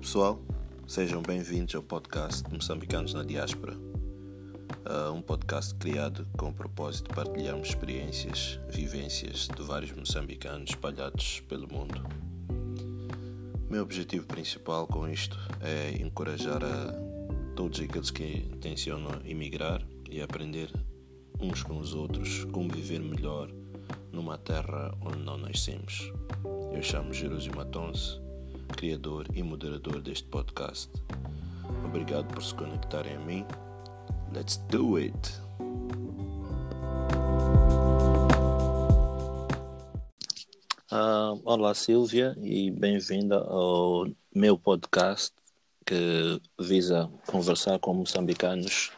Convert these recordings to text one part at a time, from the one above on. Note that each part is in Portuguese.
Pessoal, sejam bem-vindos ao podcast Moçambicanos na Diáspora, uh, um podcast criado com o propósito de partilharmos experiências, vivências de vários moçambicanos espalhados pelo mundo. Meu objetivo principal com isto é encorajar a todos aqueles que intencionam emigrar e aprender uns com os outros como viver melhor numa terra onde não nascemos. Eu chamo Jerusio Matonse criador e moderador deste podcast. Obrigado por se conectarem a mim. Let's do it! Uh, olá Silvia e bem-vinda ao meu podcast que visa conversar com moçambicanos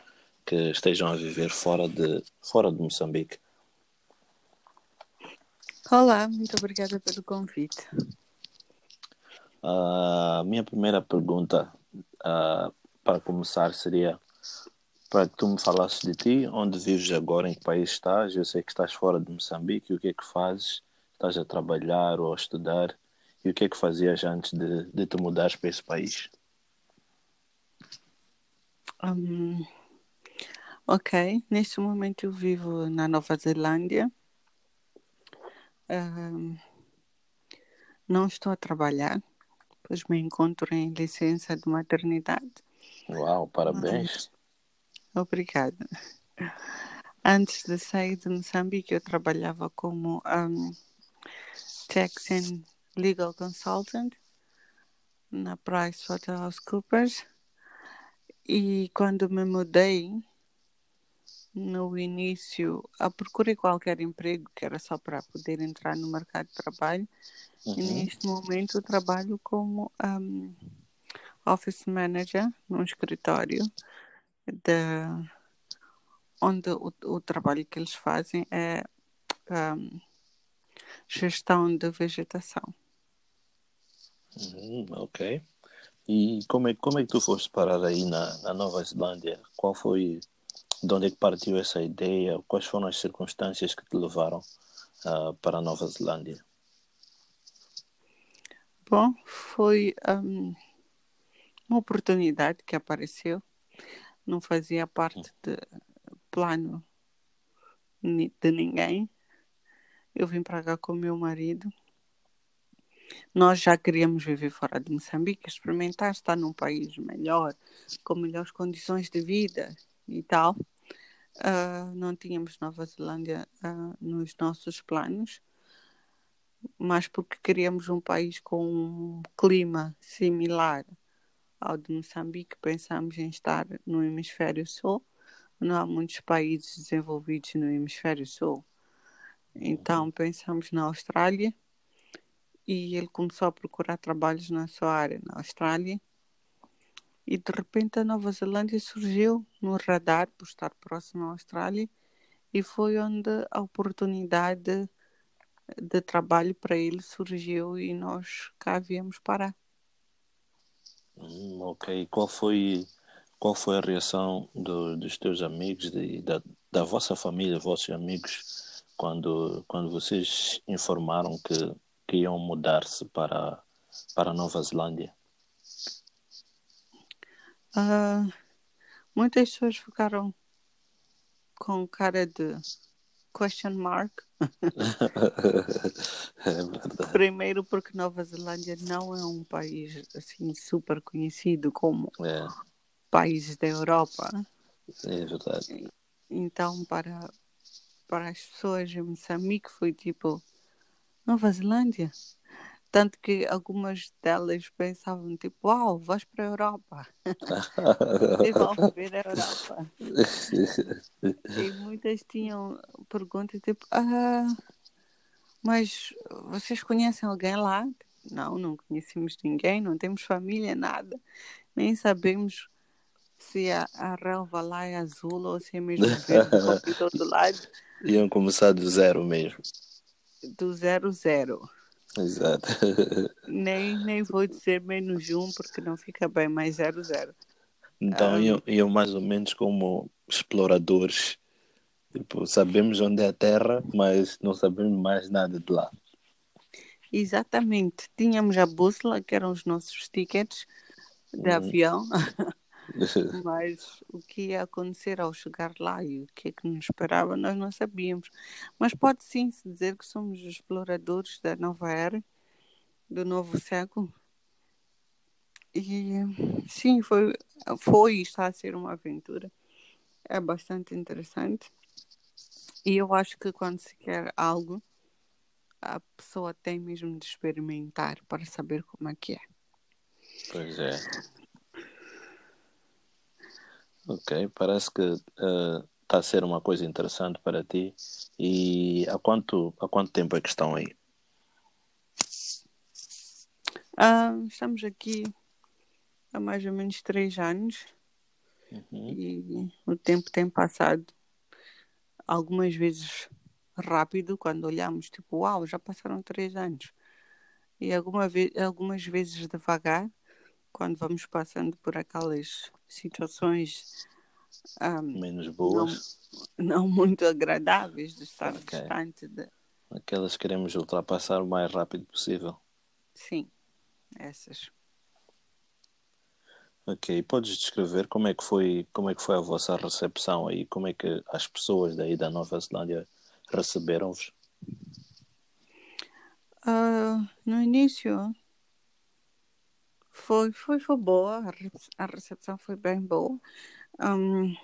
que estejam a viver fora de, fora de Moçambique. Olá, muito obrigada pelo convite. A uh, minha primeira pergunta uh, para começar seria para que tu me falasses de ti, onde vives agora, em que país estás? Eu sei que estás fora de Moçambique, o que é que fazes? Estás a trabalhar ou a estudar? E o que é que fazias antes de, de te mudares para esse país? Um, ok, neste momento eu vivo na Nova Zelândia. Um, não estou a trabalhar, pois me encontro em licença de maternidade. Uau, parabéns. Obrigada. Antes de sair de Moçambique, eu trabalhava como um, Tax and Legal Consultant na PricewaterhouseCoopers e quando me mudei no início, a procurei qualquer emprego que era só para poder entrar no mercado de trabalho Uhum. E neste momento eu trabalho como um, office manager num escritório de, onde o, o trabalho que eles fazem é um, gestão de vegetação. Uhum, ok. E como é, como é que tu foste parar aí na, na Nova Zelândia? Qual foi, de onde é que partiu essa ideia? Quais foram as circunstâncias que te levaram uh, para a Nova Zelândia? Bom, foi um, uma oportunidade que apareceu, não fazia parte de plano de ninguém. Eu vim para cá com o meu marido. Nós já queríamos viver fora de Moçambique, experimentar estar num país melhor, com melhores condições de vida e tal. Uh, não tínhamos Nova Zelândia uh, nos nossos planos mas porque queríamos um país com um clima similar ao de Moçambique, pensamos em estar no hemisfério sul. Não há muitos países desenvolvidos no hemisfério sul. Então uhum. pensamos na Austrália e ele começou a procurar trabalhos na sua área na Austrália. E de repente a Nova Zelândia surgiu no radar por estar próximo à Austrália e foi onde a oportunidade de trabalho para ele surgiu e nós cá viemos parar. Hum, ok. Qual foi, qual foi a reação do, dos teus amigos, de, da, da vossa família, vossos amigos, quando, quando vocês informaram que, que iam mudar-se para, para a Nova Zelândia? Uh, muitas pessoas ficaram com cara de question mark é Primeiro porque Nova Zelândia não é um país assim super conhecido como é. países da Europa. É verdade. Então para para as pessoas em Moçambique foi tipo Nova Zelândia. Tanto que algumas delas pensavam, tipo, uau, vais para a Europa. e vão ver a Europa. e muitas tinham perguntas tipo, ah, mas vocês conhecem alguém lá? Não, não conhecemos ninguém, não temos família, nada. Nem sabemos se a, a relva lá é azul ou se é mesmo verde, de todo lado. Iam começar do zero mesmo. Do zero, zero. Exato. nem, nem vou dizer menos um, porque não fica bem, mas zero, zero. Então um, iam, iam mais ou menos como exploradores. Tipo, sabemos onde é a Terra, mas não sabemos mais nada de lá. Exatamente. Tínhamos a bússola, que eram os nossos tickets, de avião. Mas o que ia acontecer ao chegar lá e o que é que nos esperava, nós não sabíamos. Mas pode sim se dizer que somos exploradores da nova era, do novo século. E sim, foi, foi e está a ser uma aventura. É bastante interessante. E eu acho que quando se quer algo, a pessoa tem mesmo de experimentar para saber como é que é. Pois é. Ok, parece que está uh, a ser uma coisa interessante para ti. E há quanto, há quanto tempo é que estão aí? Uh, estamos aqui há mais ou menos três anos uhum. e o tempo tem passado algumas vezes rápido quando olhamos, tipo, uau, já passaram três anos. E alguma algumas vezes devagar, quando vamos passando por aquelas situações um, menos boas, não, não, muito agradáveis de estar okay. distante de... Aquelas que queremos ultrapassar o mais rápido possível. Sim, essas. Ok, podes descrever como é que foi, como é que foi a vossa recepção aí, como é que as pessoas daí da Nova Zelândia receberam-vos? Uh, no início foi, foi, foi boa, a recepção foi bem boa. Um,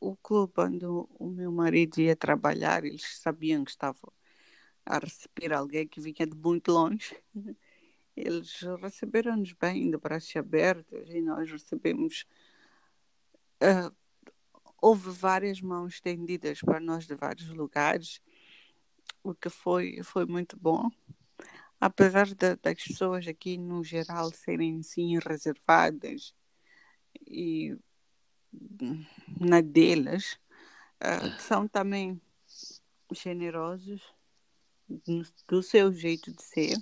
o clube onde o meu marido ia trabalhar, eles sabiam que estava a receber alguém que vinha de muito longe. Eles receberam-nos bem, de braços abertos, e nós recebemos. Uh, houve várias mãos estendidas para nós de vários lugares, o que foi, foi muito bom apesar de, das pessoas aqui no geral serem sim reservadas e na delas uh, são também generosos do seu jeito de ser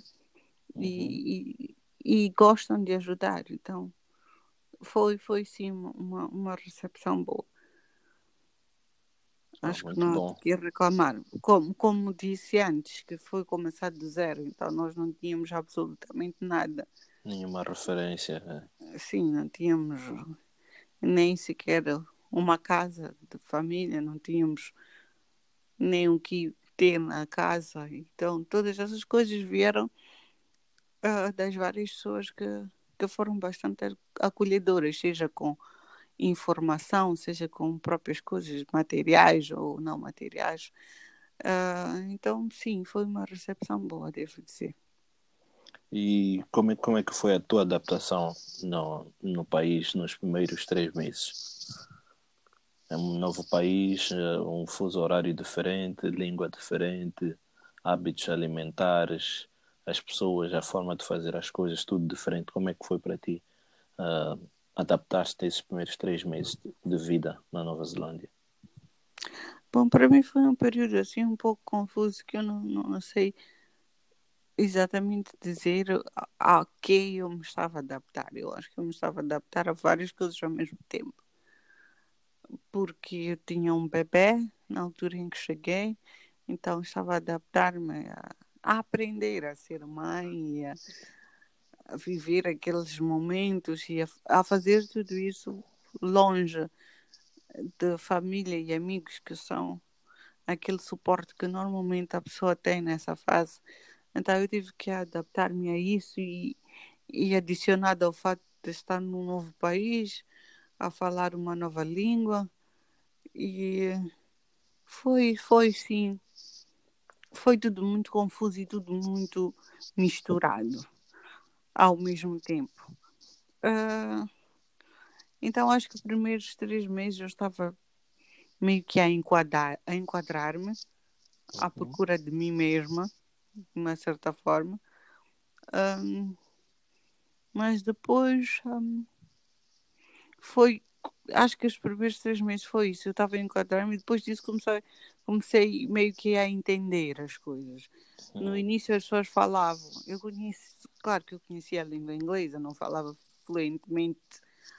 uhum. e, e, e, gostam de ajudar. Então foi foi sim uma, uma recepção boa Acho que não bom. que reclamar. Como, como disse antes, que foi começar do zero, então nós não tínhamos absolutamente nada. Nenhuma referência. É. Sim, não tínhamos nem sequer uma casa de família, não tínhamos nem o que ter na casa. Então, todas essas coisas vieram uh, das várias pessoas que, que foram bastante acolhedoras, seja com informação, seja com próprias coisas, materiais ou não materiais. Uh, então, sim, foi uma recepção boa, devo dizer. E como é, como é que foi a tua adaptação no, no país nos primeiros três meses? É um novo país, eh, um fuso horário diferente, língua diferente, hábitos alimentares, as pessoas, a forma de fazer as coisas, tudo diferente. Como é que foi para ti? Uh, adaptaste a esses primeiros três meses de vida na Nova Zelândia? Bom, para mim foi um período assim um pouco confuso que eu não, não sei exatamente dizer a, a que eu me estava a adaptar. Eu acho que eu me estava a adaptar a várias coisas ao mesmo tempo. Porque eu tinha um bebê na altura em que cheguei, então estava a adaptar-me a, a aprender a ser mãe e a, viver aqueles momentos e a, a fazer tudo isso longe de família e amigos que são aquele suporte que normalmente a pessoa tem nessa fase. Então eu tive que adaptar-me a isso e, e adicionado ao fato de estar num novo país, a falar uma nova língua. E foi, foi sim, foi tudo muito confuso e tudo muito misturado ao mesmo tempo. Uh, então acho que os primeiros três meses eu estava meio que a enquadrar, a enquadrar-me à uhum. procura de mim mesma, de uma certa forma. Um, mas depois um, foi acho que os primeiros três meses foi isso. Eu estava a enquadrar-me e depois disso comecei, comecei meio que a entender as coisas. No início as pessoas falavam, eu conheço, claro que eu conhecia a língua inglesa, não falava fluentemente,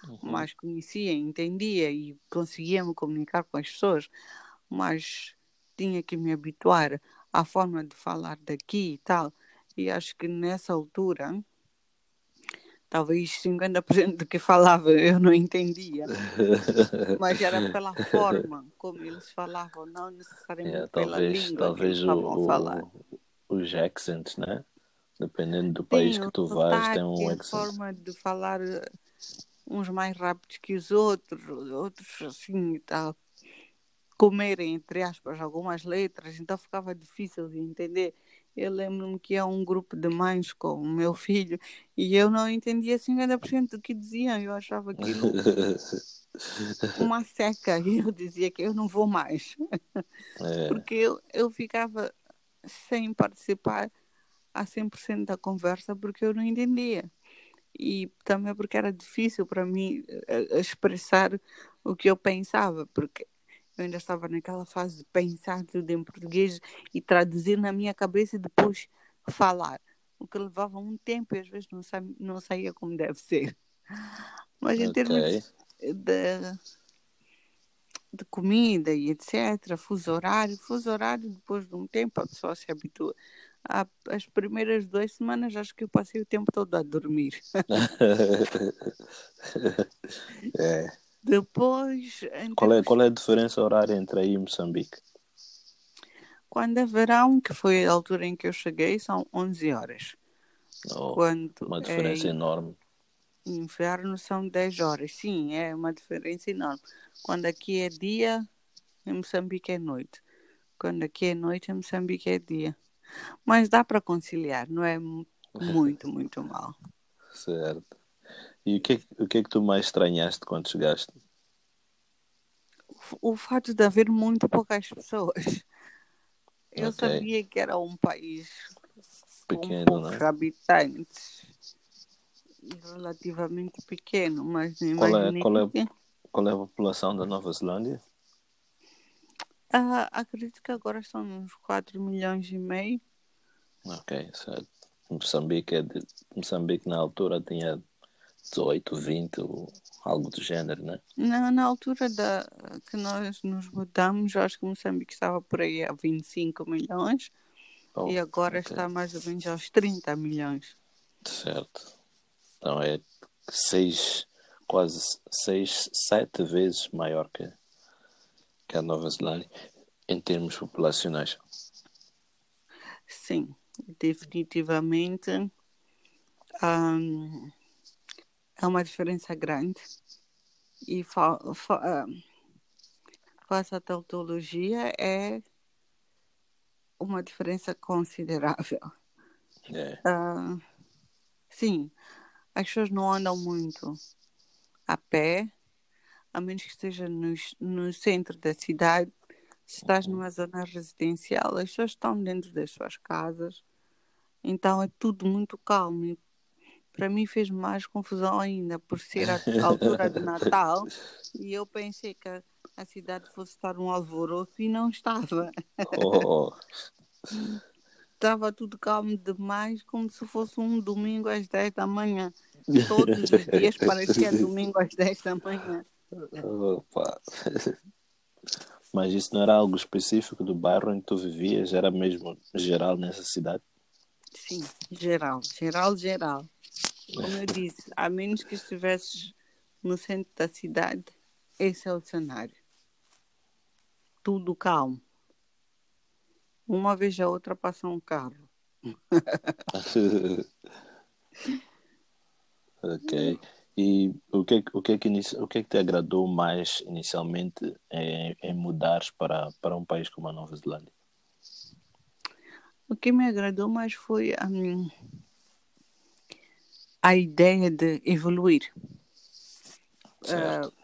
uhum. mas conhecia, entendia e conseguia me comunicar com as pessoas, mas tinha que me habituar à forma de falar daqui e tal. E acho que nessa altura Talvez 50% do que falava eu não entendia, mas era pela forma como eles falavam, não necessariamente pela talvez língua que talvez eles o, estavam a falar. o- os accents, né? Dependendo do país Sim, que tu vais, tem um a accent. forma de falar, eh, uns mais rápidos que os outros, outros assim e tal. Comerem, entre aspas, algumas letras, então ficava difícil de entender. Eu lembro-me que é um grupo de mães com o meu filho e eu não entendia 50% do que diziam. Eu achava aquilo uma seca e eu dizia que eu não vou mais. É, Porque eu, eu ficava sem participar a 100% da conversa porque eu não entendia. E também porque era difícil para mim eh, eh, expressar o que eu pensava, porque eu ainda estava naquela fase de pensar tudo em português e traduzir na minha cabeça e depois falar. O que levava um tempo e às vezes não, sa não saía como deve ser. Mas em ok. termos de, de comida e etc., fuso horário, fuso horário, depois de um tempo a pessoa se habitua. A- As primeiras duas semanas acho que eu passei o tempo todo a dormir. É. Depois, Qual é, qual é a diferença horária entre aí e Moçambique? quando é verão, que foi a altura em que eu cheguei, são 11 horas. Oh, Quando uma diferença é enorme. inverno, são 10 horas. Sim, é uma diferença enorme. Quando aqui é dia, em Moçambique é noite. Quando aqui é noite, em Moçambique é dia. Mas dá para conciliar, não é mu- muito, muito mal. Certo. E o que, é que- o que é que tu mais estranhaste quando chegaste? O fato de haver muito poucas pessoas. Eu Ok. sabia que era um país com Pequeno, poucos né? habitantes relativamente pequeno, mas não Qual é- qual é-. Qual é a população da Nova Zelândia? Ah, acredito que agora são uns 4 milhões e meio. Ok, certo. Moçambique, é de, Moçambique na altura tinha 18, 20, ou algo do género, né? Na, na altura da, que nós nos mudamos, eu acho que Moçambique estava por aí a 25 milhões Oh, e agora ok, está mais ou menos aos 30 milhões. Certo. Então é seis, quase seis, sete vezes maior que, que a Nova Zelândia em termos populacionais. Sim, definitivamente hum, é uma diferença grande e fa, fa, hum, faça a tautologia é uma diferença considerável. É, Ah, sim, as pessoas não andam muito a pé, a menos que esteja no, no centro da cidade. Se estás numa zona residencial, as pessoas estão dentro das suas casas, então é tudo muito calmo. E para mim fez mais confusão ainda, por ser a altura de Natal, e eu pensei que a, a cidade fosse estar um alvoroço e não estava. oh, Estava tudo calmo demais, como se fosse um domingo às 10 da manhã. Todos os dias parecia domingo às 10 da manhã. Opa. Mas isso não era algo específico do bairro que tu vivias, era mesmo geral nessa cidade? Sim, geral, geral, geral. Como eu disse, a menos que estivesses no centro da cidade, esse é o cenário. Tudo calmo. Uma vez a outra passa um carro. ok. E o que, é que- o, que é que, o que é que te agradou mais inicialmente em, em mudares para, para um país como a Nova Zelândia? O que me agradou mais foi hum, a ideia de evoluir. Certo.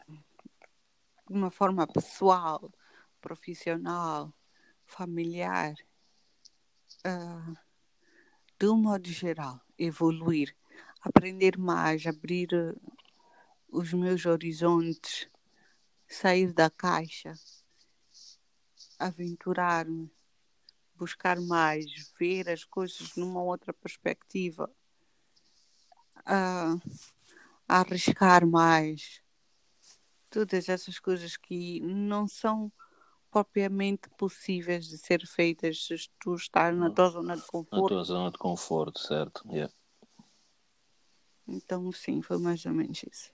de uma forma pessoal, profissional, familiar, ah, de um modo geral, evoluir, aprender mais, abrir eh, os meus horizontes, sair da caixa, aventurar-me, buscar mais, ver as coisas numa outra perspectiva, ah, arriscar mais todas essas coisas que não são propriamente possíveis de ser feitas se tu estás na tua zona de Na conforto. tua zona de conforto, certo? Yeah. Então, sim, foi mais ou menos isso.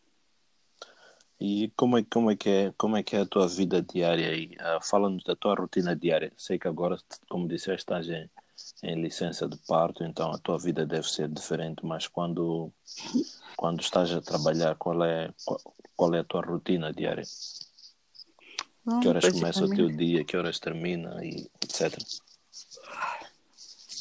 E como é, como é, que, é, como é que é a tua vida diária aí? Uh, Fala-nos da tua rotina diária. Sei que agora, como disseste, estás em, em licença de parto, então a tua vida deve ser diferente, mas quando, quando estás a trabalhar, qual é, qual, qual é a tua rotina diária? Bom, Que horas começa o teu dia, que horas termina e etc.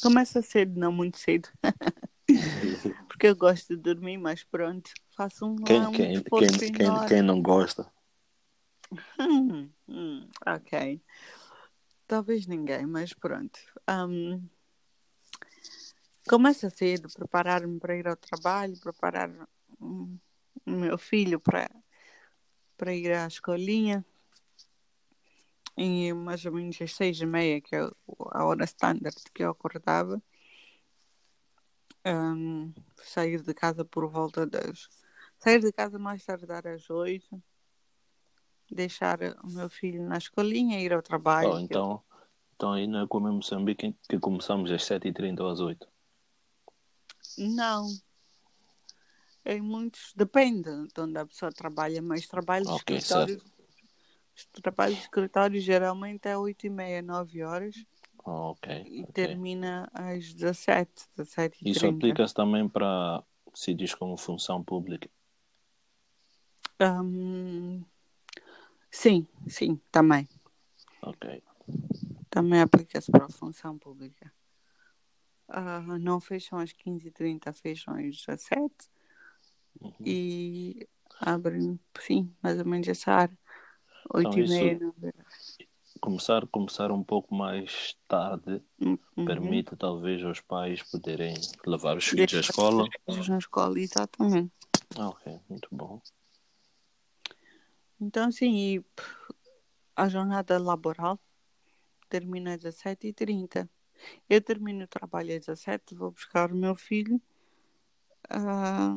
Começa cedo, não muito cedo, porque eu gosto de dormir, mas pronto, faço um, Quem, um quem, quem, quem, quem não gosta? Hum, hum, ok. Talvez ninguém, mas pronto. Começa cedo, preparar-me para ir ao trabalho, preparar o meu filho para, para ir à escolinha. E mais ou menos às seis e meia, que é a hora standard que eu acordava, ahm, sair de casa por volta das. Sair de casa mais tardar às oito, deixar o meu filho na escolinha, ir ao trabalho. Oh, que eu- então, então aí não é como em Moçambique que começamos às 7h30 ou às 8 Não. Em muitos, depende de onde a pessoa trabalha, mas trabalho de Ok, escritório, trabalho de escritório geralmente é 8 e meia, 9 horas Oh, ok, e ok. termina às 17, 17 e Isso 30. aplica-se também para sítios como função pública. Hum, sim, sim, também. Ok. Também aplica-se para a função pública. Ah, não fecham às 15h30, fecham às 17 Uhum. e abrem, sim, mais ou menos essa hora. 8 Então e meia, isso 9 começar, começar um pouco mais tarde Uhum. permite talvez aos pais poderem levar os filhos à escola. os filhos na escola, exatamente. Ah, ok, muito bom. Então, sim, a jornada laboral termina às 17h30. Eu termino o trabalho às 17 vou buscar o meu filho ah,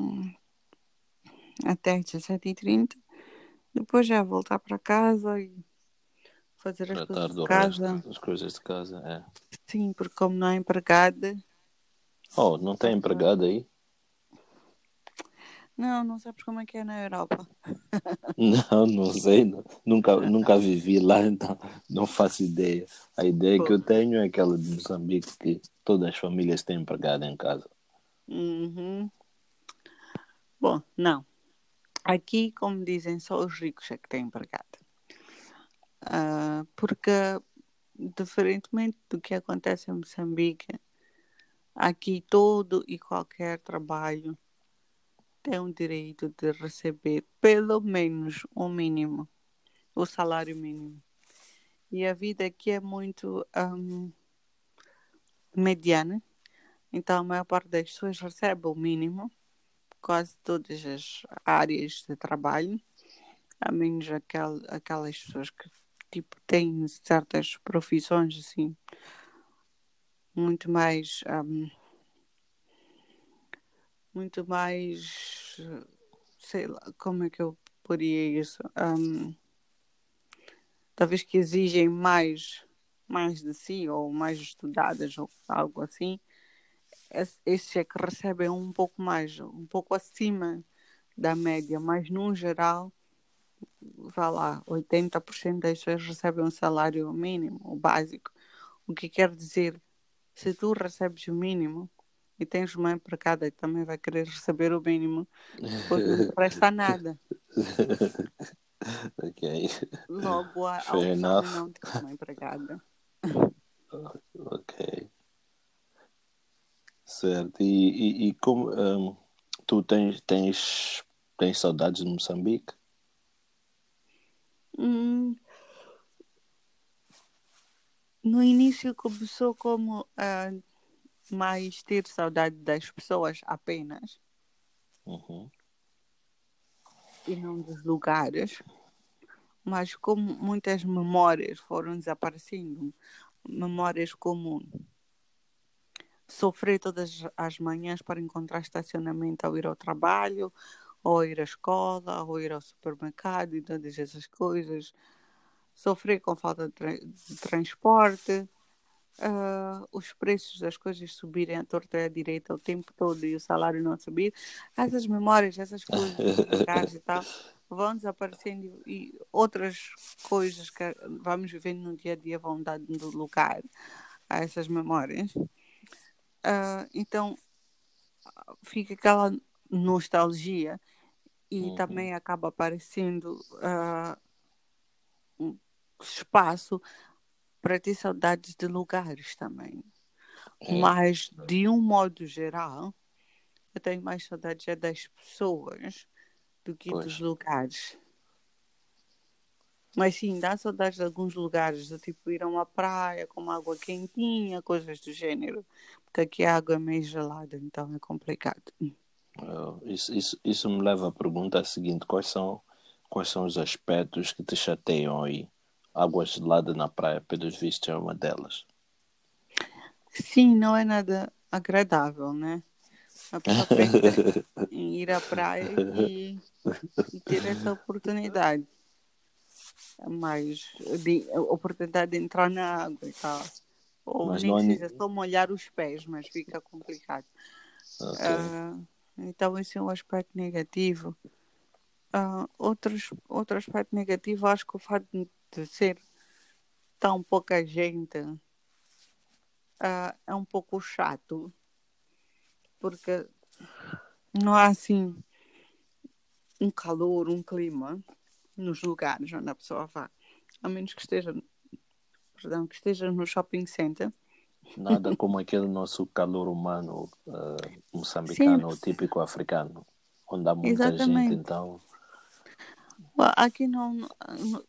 até às 17h30. Depois já voltar para casa e fazer as Tratar coisas de casa. resto das coisas de casa, é. Sim, porque como não é empregada. Oh, não tem empregado aí? Não, não sabes como é que é na Europa. Não, não sei. não- Nunca, nunca vivi lá, então não faço ideia. A ideia que eu tenho é aquela de Moçambique que todas as famílias têm empregado em casa. Uhum. Bom, não. Aqui, como dizem, só os ricos é que têm empregada. Ah, porque, diferentemente do que acontece em Moçambique, aqui todo e qualquer trabalho tem o direito de receber pelo menos o mínimo, o salário mínimo. E a vida aqui é muito ahm, mediana, então a maior parte das pessoas recebe o mínimo, quase todas as áreas de trabalho, a menos aquel, aquelas pessoas que tipo têm certas profissões assim muito mais ahm, muito mais sei lá como é que eu poria isso? Ahm, talvez que exigem mais mais de si ou mais estudadas ou algo assim es- esses é que recebem um pouco mais um pouco acima da média mas no geral vá lá 80% das pessoas recebem um salário mínimo o básico o que quer dizer se tu recebes o mínimo e tens uma empregada que também vai querer receber o mínimo depois não te resta nada ok, Logo, a, não ter uma empregada. ok. Certo. E, e, e como hum, tu tens, tens, tens saudades de Moçambique? Hum, no início começou como ah, mais ter saudade das pessoas apenas Uhum. e não dos lugares. Mas como muitas memórias foram desaparecendo, memórias como sofrer todas as manhãs para encontrar estacionamento ao ir ao trabalho, ou ir à escola, ou ir ao supermercado e todas essas coisas. Sofrer com falta de, tra- de transporte, uh, os preços das coisas subirem à torta e à direita o tempo todo e o salário não subir, essas memórias, essas coisas, e tal, vão desaparecendo e outras coisas que vamos vivendo no dia a dia vão dando lugar a essas memórias. Uh, então fica aquela nostalgia e uhum. também acaba aparecendo uh, um espaço para ter saudades de lugares também. É. Mas, de um modo geral, eu tenho mais saudades é das pessoas do que pois. dos lugares. Mas sim, dá saudades de alguns lugares, do tipo ir a uma praia com água quentinha, coisas do gênero. Porque aqui a água é meio gelada, então é complicado. Isso, isso, isso me leva à pergunta seguinte: quais são, quais são os aspectos que te chateiam aí? Água gelada na praia, pelos vistos, é uma delas. Sim, não é nada agradável, né? A pessoa pensa em ir à praia e, e ter essa oportunidade. Mas de, a oportunidade de entrar na água e tal. Ou mas nem precisa só molhar os pés, mas fica complicado. Okay. Uh, então, esse é um aspecto negativo. Uh, outros, outro aspecto negativo, acho que o fato de ser tão pouca gente uh, é um pouco chato, porque não há assim um calor, um clima nos lugares onde a pessoa vá, a menos que esteja, perdão, que esteja no shopping center Nada como aquele nosso calor humano uh, moçambicano, Sim. típico africano, onde há muita Exatamente. gente, então. Aqui não,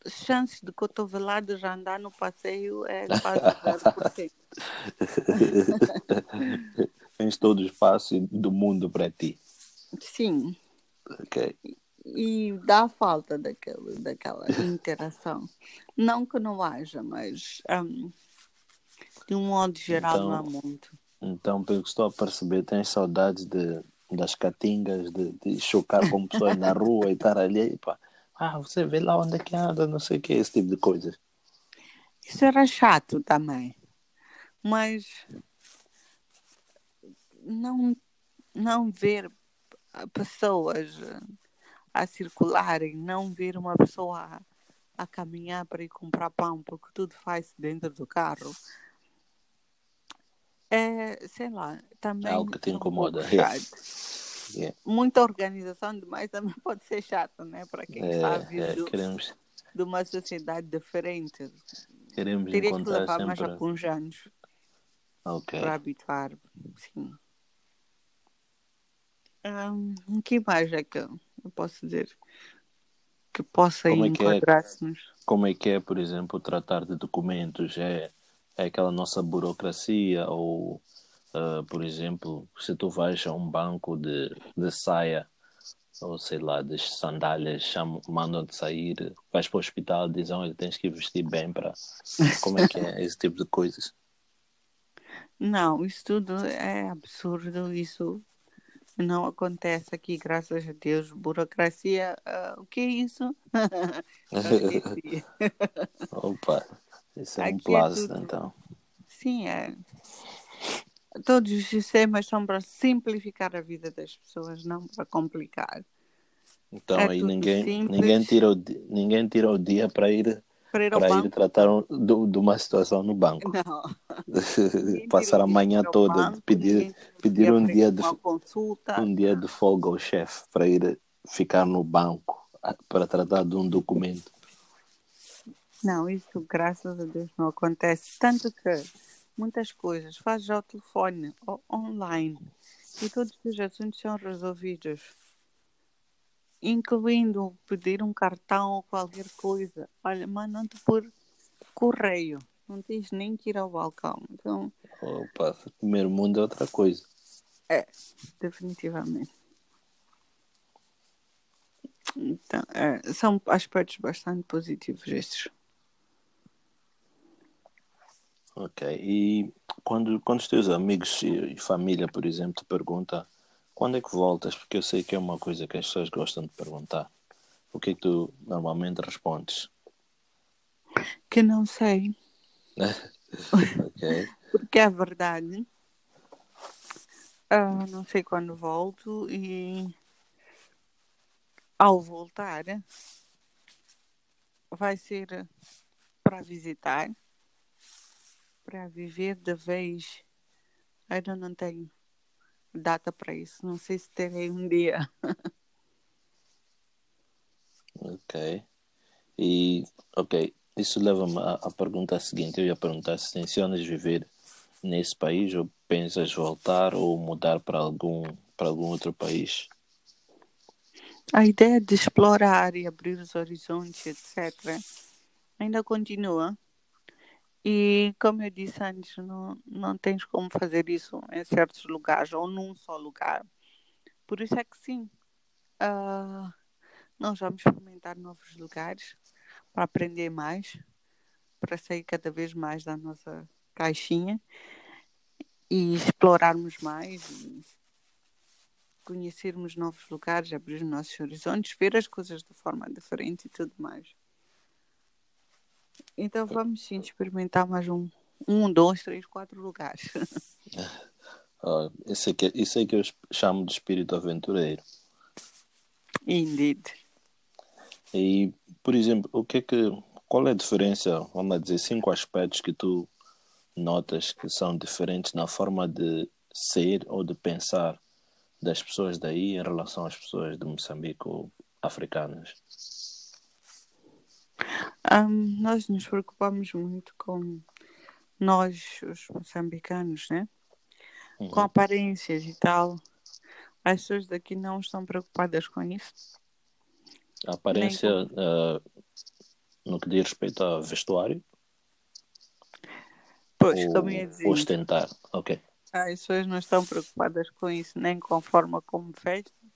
chances de cotovelada já andar no passeio é quase 0%. Tens todo o espaço do mundo para ti. Sim. Ok. E dá falta daquele, daquela interação. Não que não haja, mas um, de um modo geral, então, não há muito. Então, pelo que estou a perceber, tens saudades de, das catingas, de, de chocar com pessoas na rua e estar ali. E, pá, ah, você vê lá onde é que anda, não sei o que, esse tipo de coisas. Isso era chato também. Mas não, não ver pessoas a circularem, não ver uma pessoa a, a caminhar para ir comprar pão, porque tudo faz dentro do carro é, sei lá, também. É algo que te incomoda. Um yeah. Muita organização demais também pode ser chato, né? Para quem é, sabe é, queremos... de uma sociedade diferente. Queremos Teria que levar sempre... mais alguns anos okay. para habituar. Sim. Um, o que mais é que eu posso dizer que possa como enquadrar-se-nos? É, como é que é, por exemplo, tratar de documentos? É é aquela nossa burocracia ou uh, por exemplo se tu vais a um banco de, de saia ou sei lá de sandálias mandam-te sair vais para o hospital dizem olha tens que vestir bem para como é que é esse tipo de coisas não isso tudo é absurdo isso não acontece aqui, graças a Deus. Burocracia, uh, o que é isso? Opa, isso é um plus, é então. Sim, é. Todos os sistemas são para simplificar a vida das pessoas, não para complicar. Então é aí ninguém, ninguém, tira o, ninguém tira o dia para ir para ir, para ir tratar do, de uma situação no banco. Não. Passar a manhã toda, banco, pedir, pedir um dia de consulta. um dia de folga ao chefe para ir ficar no banco para tratar de um documento. Não, isso graças a Deus não acontece. Tanto que muitas coisas fazes ao telefone ou online e todos os assuntos são resolvidos, incluindo pedir um cartão ou qualquer coisa. Olha, mandam-te por correio, não tens nem que ir ao balcão. Então, Opa, primeiro mundo é outra coisa. É, definitivamente. Então, é, são aspectos bastante positivos estes. Ok. E quando, quando os teus amigos e família, por exemplo, te perguntam quando é que voltas, porque eu sei que é uma coisa que as pessoas gostam de perguntar, o que é que tu normalmente respondes? Que não sei. ok. Porque é verdade. Ah, não sei quando volto e ao voltar vai ser para visitar, para viver de vez. Ainda não tenho data para isso. Não sei se terei um dia. ok. E, ok, isso leva-me à, à pergunta seguinte. Eu ia perguntar se tensionas viver nesse país ou pensas voltar ou mudar para algum, para algum outro país? A ideia de explorar e abrir os horizontes, etc., ainda continua. E, como eu disse antes, não, não tens como fazer isso em certos lugares ou num só lugar. Por isso é que sim, uh, nós vamos experimentar novos lugares para aprender mais, para sair cada vez mais da nossa caixinha e explorarmos mais, e conhecermos novos lugares, abrir os nossos horizontes, ver as coisas de forma diferente e tudo mais. Então vamos sim experimentar mais um, um, dois, três, quatro lugares. Uh, isso, é que, isso é que eu chamo de espírito aventureiro. Indeed. E, por exemplo, o que é que, qual é a diferença, vamos dizer, cinco aspectos que tu notas que são diferentes na forma de ser ou de pensar das pessoas daí em relação às pessoas de Moçambique ou africanas? Um, nós nos preocupamos muito com nós, os moçambicanos, né? Uhum. Com aparências e tal. As pessoas daqui não estão preocupadas com isso. A aparência com... uh, no que diz respeito a vestuário? Pois, ou, como ia dizer. Ostentar, ok. As pessoas não estão preocupadas com isso, nem com a forma como vestem,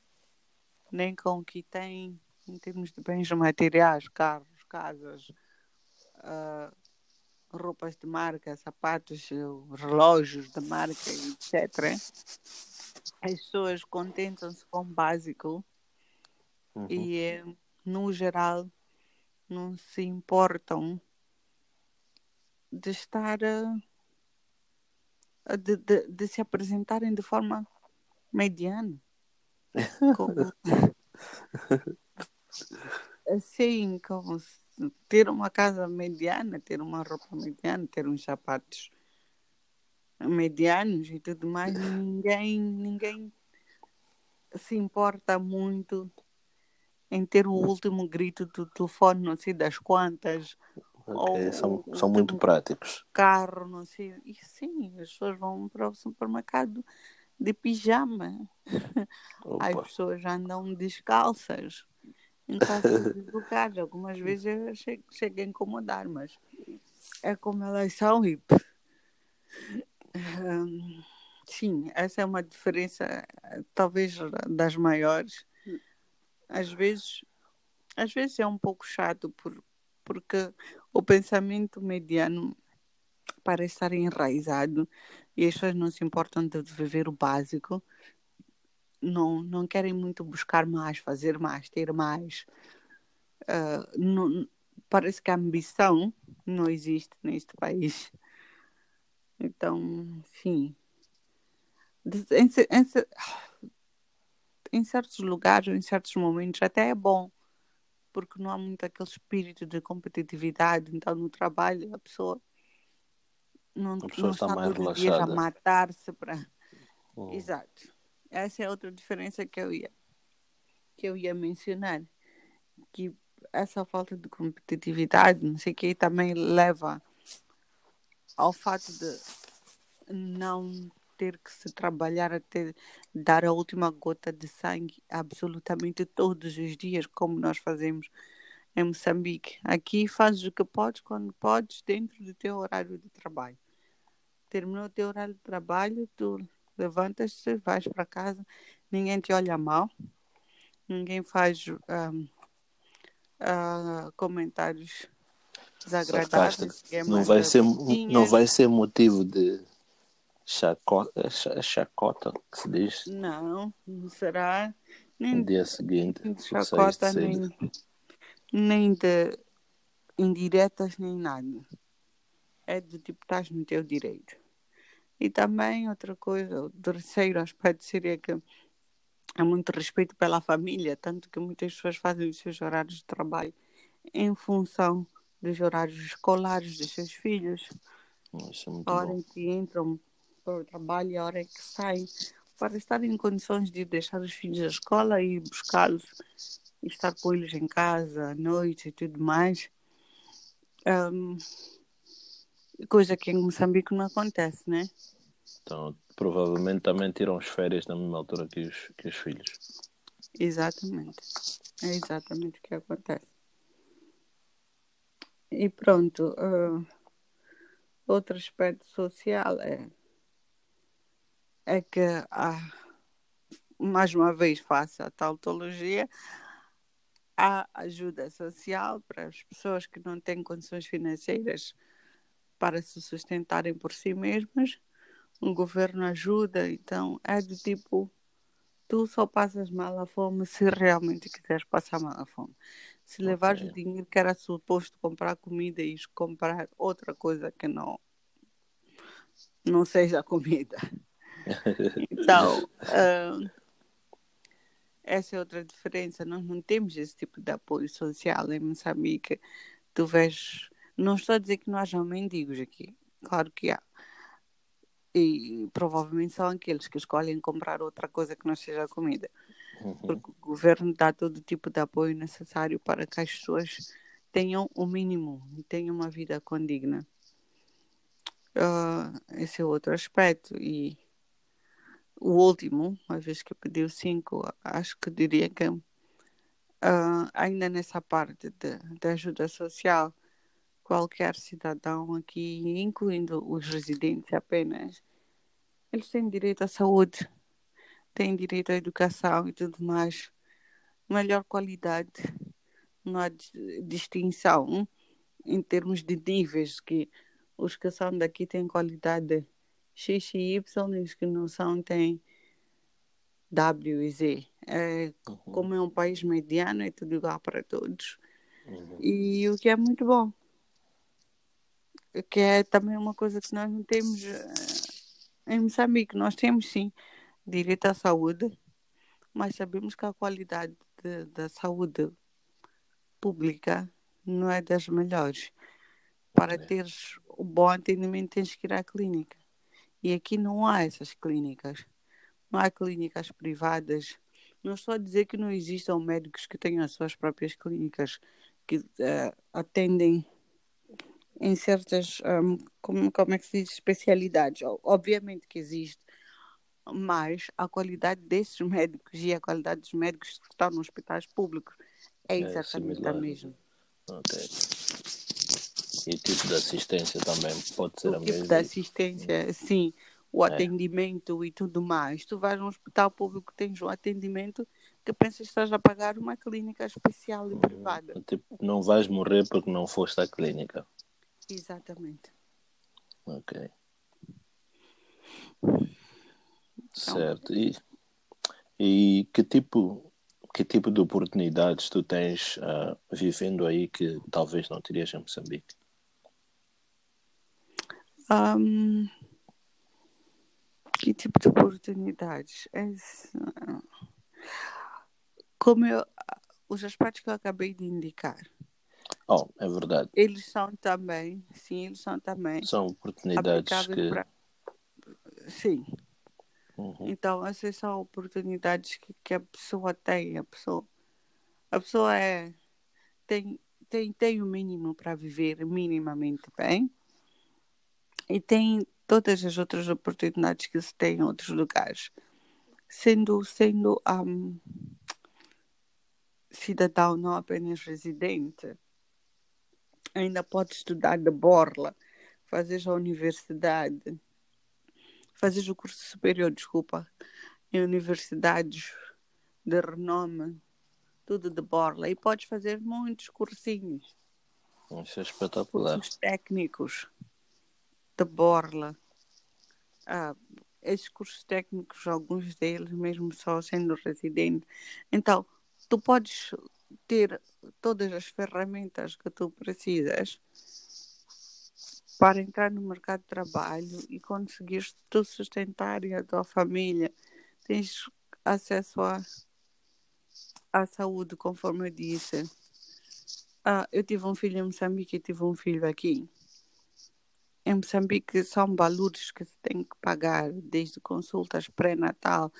nem com o que têm em termos de bens materiais, carros, casas, uh, roupas de marca, sapatos, relógios de marca, etc. As pessoas contentam-se com o básico uhum. e, no geral, não se importam de estar uh, de, de, de, se apresentarem de forma mediana. Como... assim, como ter uma casa mediana, ter uma roupa mediana, ter uns sapatos medianos e tudo mais, ninguém, ninguém se importa muito em ter o último grito do telefone, não sei das quantas, Okay, ou, são, são muito práticos. Carro, não sei. E sim, as pessoas vão para o supermercado de pijama. Opa. As pessoas andam descalças em quase lugares. Algumas vezes eu chego a incomodar, mas é como elas são e. Um, sim, essa é uma diferença, talvez das maiores. Às vezes, às vezes é um pouco chato por, porque o pensamento mediano parece estar enraizado e as pessoas não se importam de viver o básico, não, não querem muito buscar mais, fazer mais, ter mais. Uh, não, parece que a ambição não existe neste país. Então, enfim. Em, em, em certos lugares, em certos momentos, até é bom porque não há muito aquele espírito de competitividade. Então, no trabalho, a pessoa não, a pessoa não está, mais relaxada. a matar-se para. Uhum. Exato. Essa é outra diferença que eu ia que eu ia mencionar. Que essa falta de competitividade, não sei que, também leva ao fato de não ter que se trabalhar até dar a última gota de sangue absolutamente todos os dias, como nós fazemos em Moçambique. Aqui fazes o que podes quando podes, dentro do teu horário de trabalho. Terminou o teu horário de trabalho, tu levantas-te, vais para casa, ninguém te olha mal, ninguém faz um, uh, comentários desagradáveis. Não vai, ser, não vai ser motivo de chacota, é chacota que se diz? Não, não será nem no dia seguinte. De chacota, nem, nem de indiretas, nem nada. é do tipo, estás no teu direito. E também outra coisa, o terceiro aspecto seria que há muito respeito pela família, tanto que muitas pessoas fazem os seus horários de trabalho em função dos horários escolares dos seus filhos. Isso é a hora bom. em que entram para o trabalho e a hora em que saem, para estar em condições de deixar os filhos à escola e buscá-los estar com eles em casa à noite e tudo mais. Ahm, coisa que em Moçambique não acontece, né? Então, provavelmente também tiram as férias na mesma altura que os, que os filhos. Exatamente. É exatamente o que acontece. E pronto. ah, outro aspecto social é, é que há, mais uma vez faço a tautologia, há ajuda social para as pessoas que não têm condições financeiras para se sustentarem por si mesmas. O governo ajuda, então é do tipo tu só passas mal a fome se realmente quiseres passar mal a fome. Se levares Ok. o dinheiro que era suposto comprar comida e comprar outra coisa que não não seja comida. Então, ah, essa é outra diferença. Nós não temos esse tipo de apoio social em Moçambique. Tu vês, não estou a dizer que não haja mendigos aqui, claro que há. E provavelmente são aqueles que escolhem comprar outra coisa que não seja comida. Uhum. Porque o governo dá todo tipo de apoio necessário para que as pessoas tenham o mínimo e tenham uma vida condigna. Ah, esse é outro aspecto. E o último, uma vez que eu pedi o cinco, acho que diria que ah, ainda nessa parte de ajuda social, qualquer cidadão aqui, incluindo os residentes apenas, eles têm direito à saúde, têm direito à educação e tudo mais. Melhor qualidade, não há dis- distinção em termos de níveis, que os que são daqui têm qualidade X e Y, e os que não são têm W e Z. É, Uhum. como é um país mediano, é tudo igual para todos. Uhum. E o que é muito bom. Que é também uma coisa que nós não temos eh, em Moçambique. Nós temos sim direito à saúde, mas sabemos que a qualidade de- da saúde pública não é das melhores. Para É. teres o bom atendimento tens que ir à clínica. E aqui não há essas clínicas. Não há clínicas privadas. Não estou a dizer que não existam médicos que tenham as suas próprias clínicas que eh, atendem em certas, ahm, como, como é que se diz, especialidades. Obviamente que existe, mas a qualidade desses médicos e a qualidade dos médicos que estão nos hospitais públicos é É exatamente similar. a mesma. Ok. E o tipo de assistência também pode ser O a tipo mesma. de assistência, sim, o É. atendimento e tudo mais. Tu vais num hospital público, tens um atendimento que pensas que estás a pagar uma clínica especial e privada. Tipo, não vais morrer porque não foste à clínica. Exatamente. Ok. Então. Certo. E, e que tipo que tipo de oportunidades tu tens ah, vivendo aí que talvez não terias em Moçambique? Ahm, que tipo de oportunidades? Esse- Como eu, os aspectos que eu acabei de indicar, Oh, é verdade. eles são também, sim, eles são também São oportunidades que. para. Sim, Uhum. então essas são oportunidades que, que a pessoa tem. A pessoa, a pessoa é, tem, tem, tem o mínimo para viver minimamente bem e tem todas as outras oportunidades que se tem em outros lugares. Sendo, sendo um, cidadão, não apenas residente, ainda pode estudar de borla, fazer a universidade, fazer o curso superior, desculpa, em universidades de renome, tudo de borla. E podes fazer muitos cursinhos, Isso é espetacular. cursos técnicos de borla. Ah, esses cursos técnicos, alguns deles, mesmo só sendo residente. Então, tu podes ter todas as ferramentas que tu precisas para entrar no mercado de trabalho e conseguires tu sustentar e a tua família, tens acesso à, à saúde, conforme eu disse. Ah, eu tive um filho em Moçambique e tive um filho aqui. Em Moçambique são valores que se tem que pagar, desde consultas pré-natal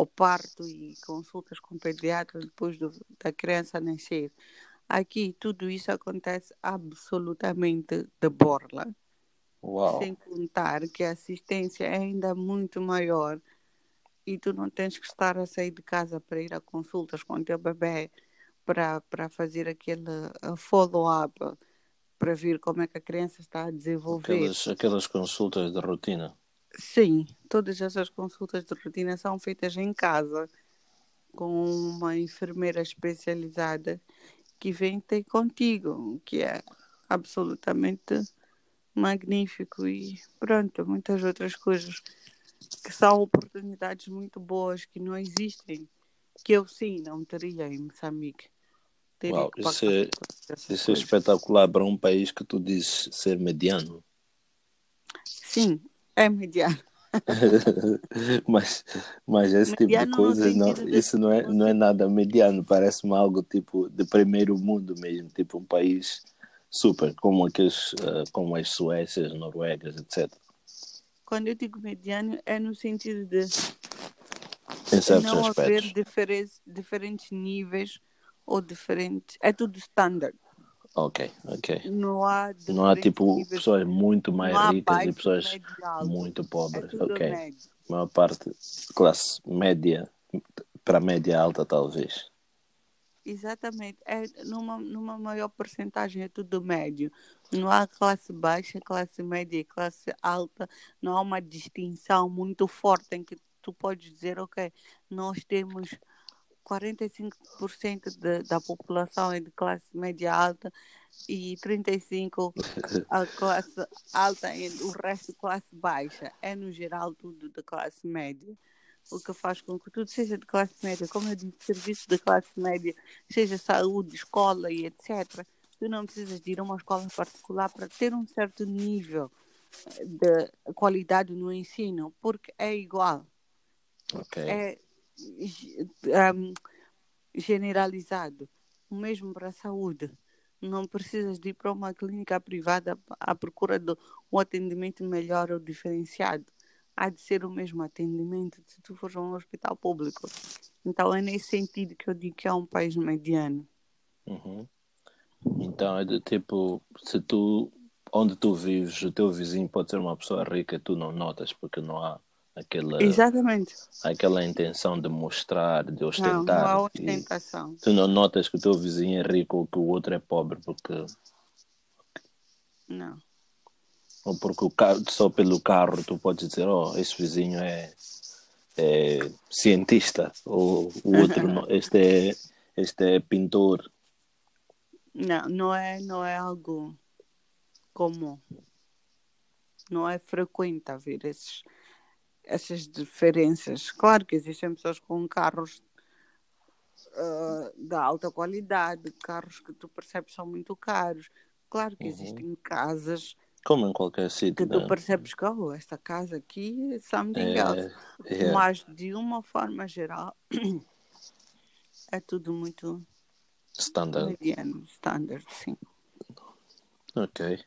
ao parto e consultas com pediatra depois do, da criança nascer. Aqui tudo isso acontece absolutamente de borla. Uau. Sem contar que a assistência é ainda muito maior e tu não tens que estar a sair de casa para ir a consultas com o teu bebê para, para fazer aquele follow-up para ver como é que a criança está a desenvolver. Aquelas, aquelas consultas de rotina. Sim, todas essas consultas de rotina são feitas em casa com uma enfermeira especializada que vem ter contigo, que é absolutamente magnífico e pronto, muitas outras coisas que são oportunidades muito boas que não existem, que eu sim não teria em Moçambique. Teria Uau, que isso é, isso é espetacular para um país que tu dizes ser mediano. Sim, é mediano. mas, mas esse tipo de Mediano coisas, não, isso não é, não é nada mediano, parece-me algo tipo de primeiro mundo mesmo, tipo um país super, como aqueles, eh, como as Suécias, Noruegas, etc. Quando eu digo mediano, é no sentido de Em certos não haver aspectos. diferentes, diferentes níveis ou diferentes. É tudo standard. Ok, ok. Não há Não há tipo pessoas muito mais ricas e pessoas muito É pobres. tudo Ok. médio. A maior parte classe média para média alta, talvez. Exatamente. É numa, numa maior porcentagem é tudo médio. Não há classe baixa, classe média e classe alta. Não há uma distinção muito forte em que tu podes dizer, ok, nós temos 45% de, da população é de classe média alta e 35% a classe alta e o resto classe baixa. É no geral tudo de classe média. O que faz com que tudo seja de classe média, como eu disse, serviço de classe média, seja saúde, escola e etc. Tu não precisas de ir a uma escola particular para ter um certo nível de qualidade no ensino, porque é igual Ok. é um, generalizado. O mesmo para a saúde. Não precisas de ir para uma clínica privada à procura de um atendimento melhor ou diferenciado. Há de ser o mesmo atendimento se tu fores a um hospital público. Então é nesse sentido que eu digo que é um país mediano. Uhum. Então é de tipo, se tu, onde tu vives, o teu vizinho pode ser uma pessoa rica, tu não notas porque não há aquela, Exatamente. aquela intenção de mostrar, de Não, ostentar. não há E ostentação. tu não notas que o teu vizinho é rico ou que o outro é pobre porque Não. ou porque o carro, só pelo carro tu podes dizer, oh, esse vizinho é, é cientista ou o outro não, este é este é pintor. Não, não é, não é algo comum. Não é frequente haver esses, essas diferenças. Claro que existem pessoas com carros ah, de alta qualidade, carros que tu percebes são muito caros. Claro que Uhum. existem casas Como em qualquer que sítio, tu né? percebes que oh, esta casa aqui é something else. É, é. Mas de uma forma geral é tudo muito Standard. mediano, standard, sim. Ok.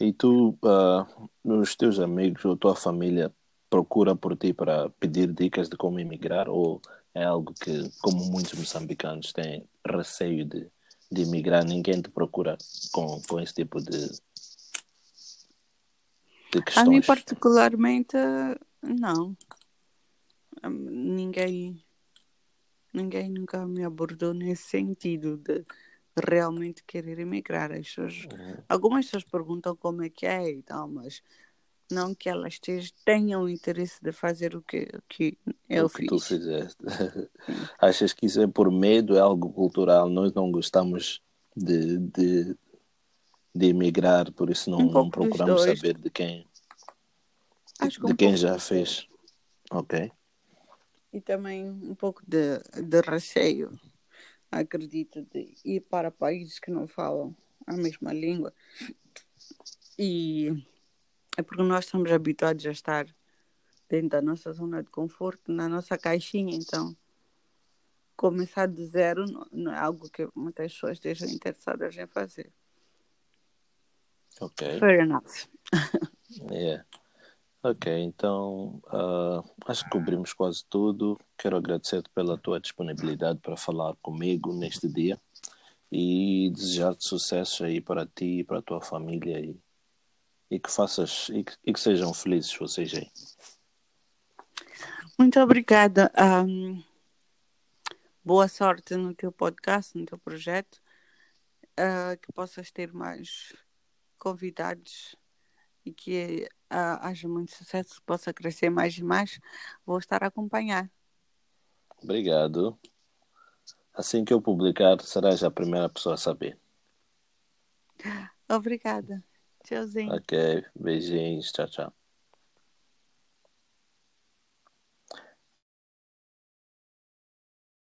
E tu, ah, os teus amigos ou tua família procura por ti para pedir dicas de como emigrar ou é algo que, como muitos moçambicanos têm receio de, de emigrar, ninguém te procura com, com esse tipo de, de A mim questões? particularmente, não. Hum, Ninguém, ninguém nunca me abordou nesse sentido de realmente querer emigrar. As pessoas, Uhum. algumas pessoas perguntam como é que é e tal, mas não que elas tenham o interesse de fazer o que, o que eu o que tu fiz. fizeste. Achas que isso é por medo, é algo cultural? Nós não gostamos de, de, de emigrar, por isso não, Um não procuramos saber de quem, de, Acho que de um quem já fez. Ok. E também um pouco de, de receio, acredito, de ir para países que não falam a mesma língua. E É porque nós estamos habituados a estar dentro da nossa zona de conforto, na nossa caixinha, então começar do zero não, é algo que muitas pessoas estejam interessadas em fazer. Ok. Fair enough. Yeah. Ok, então uh, acho que cobrimos quase tudo. Quero agradecer-te pela tua disponibilidade para falar comigo neste dia e desejar-te sucesso aí para ti e para a tua família e, e que faças e que, e que sejam felizes vocês aí. Muito obrigada. Um, boa sorte no teu podcast, no teu projeto. Uh, que possas ter mais convidados e que uh, haja muito sucesso, que possa crescer mais e mais. Vou estar a acompanhar. Obrigado. Assim que eu publicar, serás a primeira pessoa a saber. Obrigada. Tchauzinho. Ok, beijinhos, tchau, tchau.